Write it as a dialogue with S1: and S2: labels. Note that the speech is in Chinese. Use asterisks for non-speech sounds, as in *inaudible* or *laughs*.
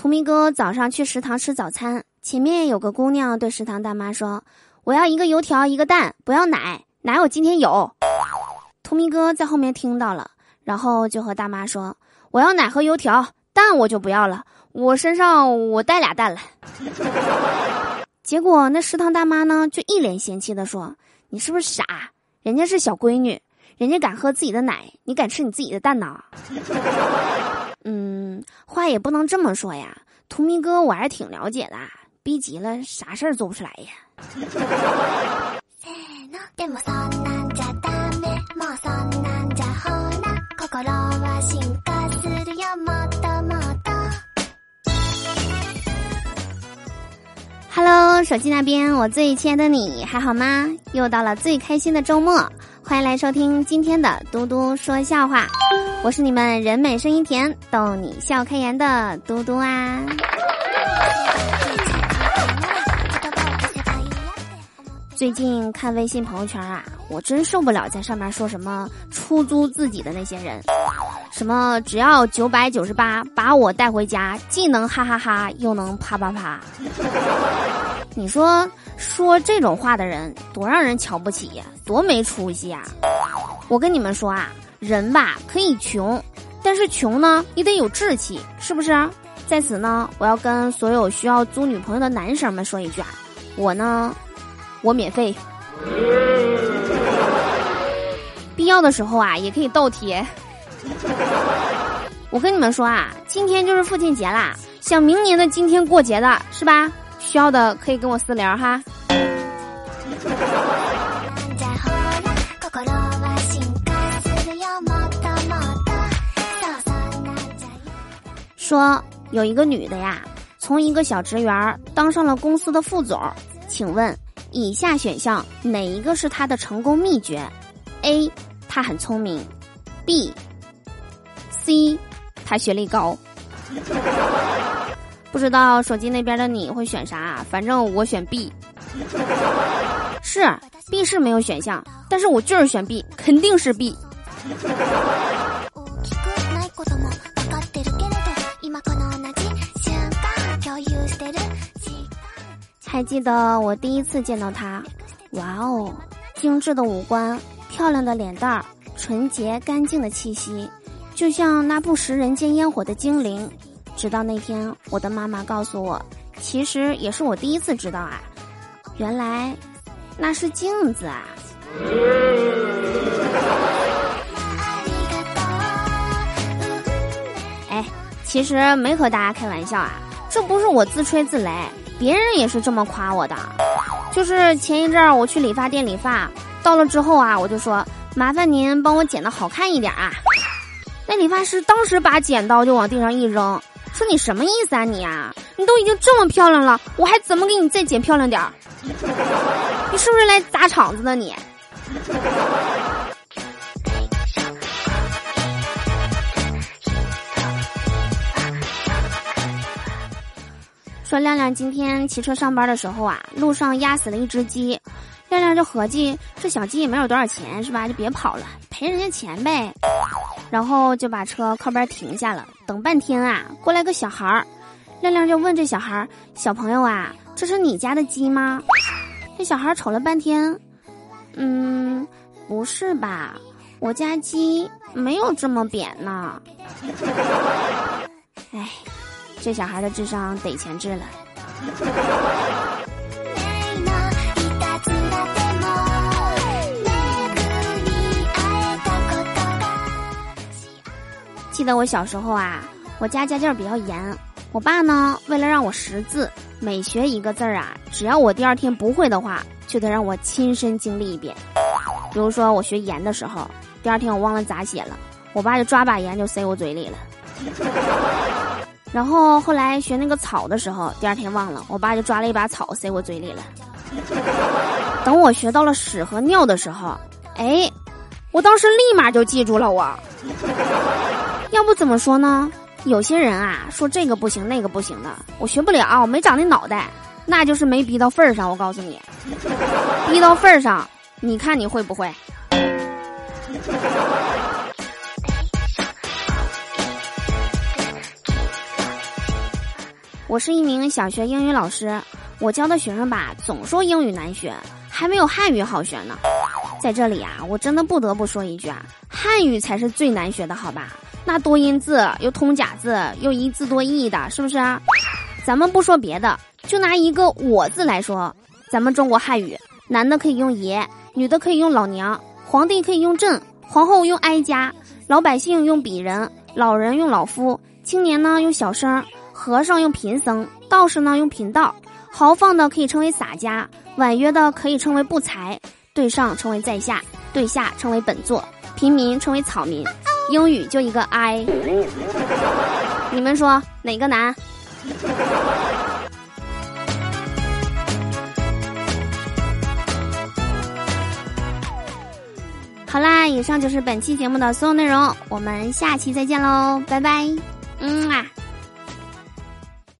S1: 图明哥早上去食堂吃早餐，前面有个姑娘对食堂大妈说：“我要一个油条，一个蛋，不要奶，奶我今天有。”图明哥在后面听到了，然后就和大妈说：“我要奶和油条，蛋我就不要了，我身上我带俩蛋了。*laughs* ”结果那食堂大妈呢，就一脸嫌弃的说：“你是不是傻？人家是小闺女，人家敢喝自己的奶，你敢吃你自己的蛋呢？” *laughs* 嗯，话也不能这么说呀。图迷哥我还是挺了解的，逼急了啥事儿做不出来呀。Hello，手机那边，我最亲爱的你还好吗？又到了最开心的周末，欢迎来收听今天的嘟嘟说笑话。我是你们人美声音甜、逗你笑开颜的嘟嘟啊。最近看微信朋友圈啊，我真受不了在上面说什么出租自己的那些人，什么只要九百九十八把我带回家，既能哈哈哈又能啪啪啪。你说说这种话的人多让人瞧不起呀，多没出息呀！我跟你们说啊，人吧可以穷，但是穷呢你得有志气，是不是？在此呢，我要跟所有需要租女朋友的男生们说一句啊，我呢。我免费，*laughs* 必要的时候啊，也可以倒贴。*laughs* 我跟你们说啊，今天就是父亲节啦，想明年的今天过节的是吧？需要的可以跟我私聊哈。说有一个女的呀，从一个小职员当上了公司的副总，请问？以下选项哪一个是她的成功秘诀？A，她很聪明；B，C，他学历高。*laughs* 不知道手机那边的你会选啥？反正我选 B。是 B 是没有选项，但是我就是选 B，肯定是 B。还记得我第一次见到他，哇哦，精致的五官，漂亮的脸蛋儿，纯洁干净的气息，就像那不食人间烟火的精灵。直到那天，我的妈妈告诉我，其实也是我第一次知道啊，原来那是镜子啊。哎，其实没和大家开玩笑啊，这不是我自吹自擂。别人也是这么夸我的，就是前一阵儿我去理发店理发，到了之后啊，我就说麻烦您帮我剪的好看一点啊。那理发师当时把剪刀就往地上一扔，说你什么意思啊你啊？你都已经这么漂亮了，我还怎么给你再剪漂亮点儿？你是不是来砸场子的你？说亮亮今天骑车上班的时候啊，路上压死了一只鸡，亮亮就合计这小鸡也没有多少钱是吧？就别跑了，赔人家钱呗。然后就把车靠边停下了，等半天啊，过来个小孩儿，亮亮就问这小孩儿：“小朋友啊，这是你家的鸡吗？”这小孩瞅了半天，嗯，不是吧？我家鸡没有这么扁呢。*laughs* 哎。这小孩的智商得前置了。记得我小时候啊，我家家教比较严，我爸呢为了让我识字，每学一个字儿啊，只要我第二天不会的话，就得让我亲身经历一遍。比如说我学盐的时候，第二天我忘了咋写了，我爸就抓把盐就塞我嘴里了。然后后来学那个草的时候，第二天忘了，我爸就抓了一把草塞我嘴里了。*laughs* 等我学到了屎和尿的时候，哎，我当时立马就记住了。我，*laughs* 要不怎么说呢？有些人啊，说这个不行那个不行的，我学不了，没长那脑袋，那就是没逼到份儿上。我告诉你，*laughs* 逼到份儿上，你看你会不会？我是一名小学英语老师，我教的学生吧，总说英语难学，还没有汉语好学呢。在这里啊，我真的不得不说一句啊，汉语才是最难学的，好吧？那多音字又通假字又一字多义的，是不是？咱们不说别的，就拿一个“我”字来说，咱们中国汉语，男的可以用爷，女的可以用老娘，皇帝可以用朕，皇后用哀家，老百姓用鄙人，老人用老夫，青年呢用小生。和尚用贫僧，道士呢用贫道，豪放的可以称为洒家，婉约的可以称为不才，对上称为在下，对下称为本座，平民称为草民。英语就一个 I，你们说哪个难？好啦，以上就是本期节目的所有内容，我们下期再见喽，拜拜，嗯啊。